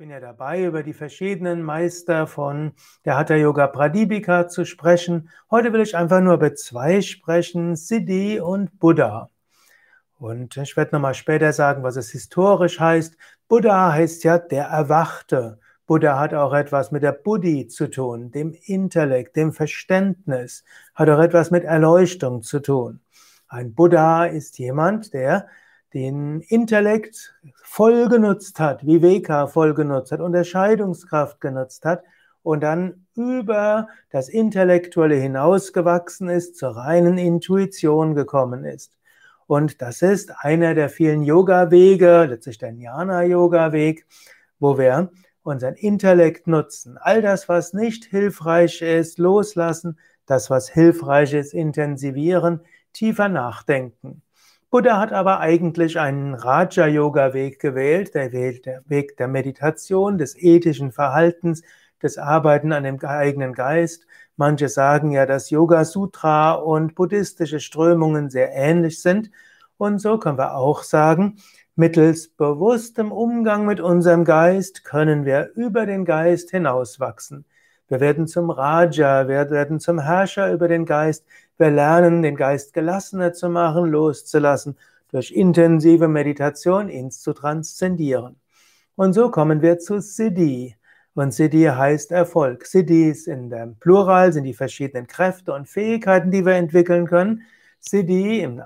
bin ja dabei, über die verschiedenen Meister von der Hatha Yoga Pradipika zu sprechen. Heute will ich einfach nur über zwei sprechen, Siddhi und Buddha. Und ich werde nochmal später sagen, was es historisch heißt. Buddha heißt ja der Erwachte. Buddha hat auch etwas mit der Buddhi zu tun, dem Intellekt, dem Verständnis, hat auch etwas mit Erleuchtung zu tun. Ein Buddha ist jemand, der den Intellekt voll genutzt hat, Viveka voll genutzt hat, Unterscheidungskraft genutzt hat und dann über das Intellektuelle hinausgewachsen ist, zur reinen Intuition gekommen ist. Und das ist einer der vielen Yoga-Wege, letztlich der Jnana-Yoga-Weg, wo wir unseren Intellekt nutzen. All das, was nicht hilfreich ist, loslassen, das, was hilfreich ist, intensivieren, tiefer nachdenken. Buddha hat aber eigentlich einen Raja-Yoga-Weg gewählt, der Weg der Meditation, des ethischen Verhaltens, des Arbeiten an dem eigenen Geist. Manche sagen ja, dass Yoga Sutra und buddhistische Strömungen sehr ähnlich sind. Und so können wir auch sagen, mittels bewusstem Umgang mit unserem Geist können wir über den Geist hinauswachsen. Wir werden zum Raja, wir werden zum Herrscher über den Geist. Wir lernen, den Geist gelassener zu machen, loszulassen, durch intensive Meditation ihn zu transzendieren. Und so kommen wir zu Siddhi. Und Siddhi heißt Erfolg. Siddhis in dem Plural sind die verschiedenen Kräfte und Fähigkeiten, die wir entwickeln können. Siddhi im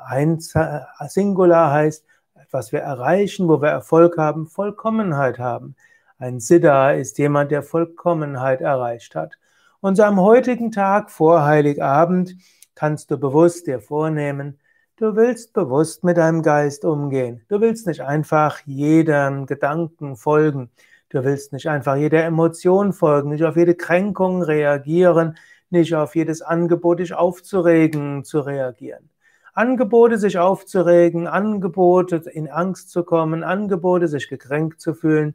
Singular heißt, was wir erreichen, wo wir Erfolg haben, Vollkommenheit haben. Ein Siddha ist jemand, der Vollkommenheit erreicht hat. Und so am heutigen Tag vor Heiligabend kannst du bewusst dir vornehmen, du willst bewusst mit deinem Geist umgehen. Du willst nicht einfach jedem Gedanken folgen. Du willst nicht einfach jeder Emotion folgen, nicht auf jede Kränkung reagieren, nicht auf jedes Angebot, dich aufzuregen, zu reagieren. Angebote, sich aufzuregen, Angebote, in Angst zu kommen, Angebote, sich gekränkt zu fühlen,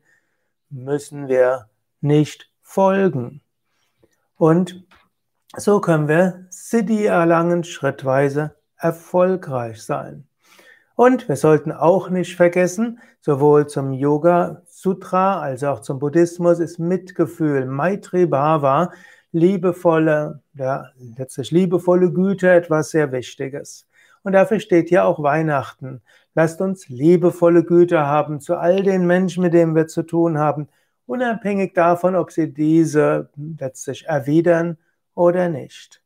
müssen wir nicht folgen. Und so können wir Siddhi erlangen, schrittweise erfolgreich sein. Und wir sollten auch nicht vergessen, sowohl zum Yoga Sutra als auch zum Buddhismus ist Mitgefühl, Maitri Bhava, liebevolle, ja, letztlich liebevolle Güte etwas sehr Wichtiges. Und dafür steht hier auch Weihnachten. Lasst uns liebevolle Güte haben zu all den Menschen, mit denen wir zu tun haben, unabhängig davon, ob sie diese letztlich erwidern oder nicht.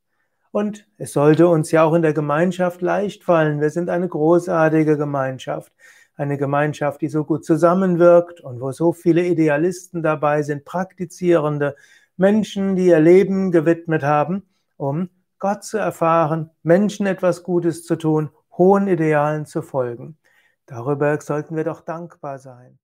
Und es sollte uns ja auch in der Gemeinschaft leicht fallen. Wir sind eine großartige Gemeinschaft. Eine Gemeinschaft, die so gut zusammenwirkt und wo so viele Idealisten dabei sind, praktizierende Menschen, die ihr Leben gewidmet haben, um Gott zu erfahren, Menschen etwas Gutes zu tun, hohen Idealen zu folgen. Darüber sollten wir doch dankbar sein.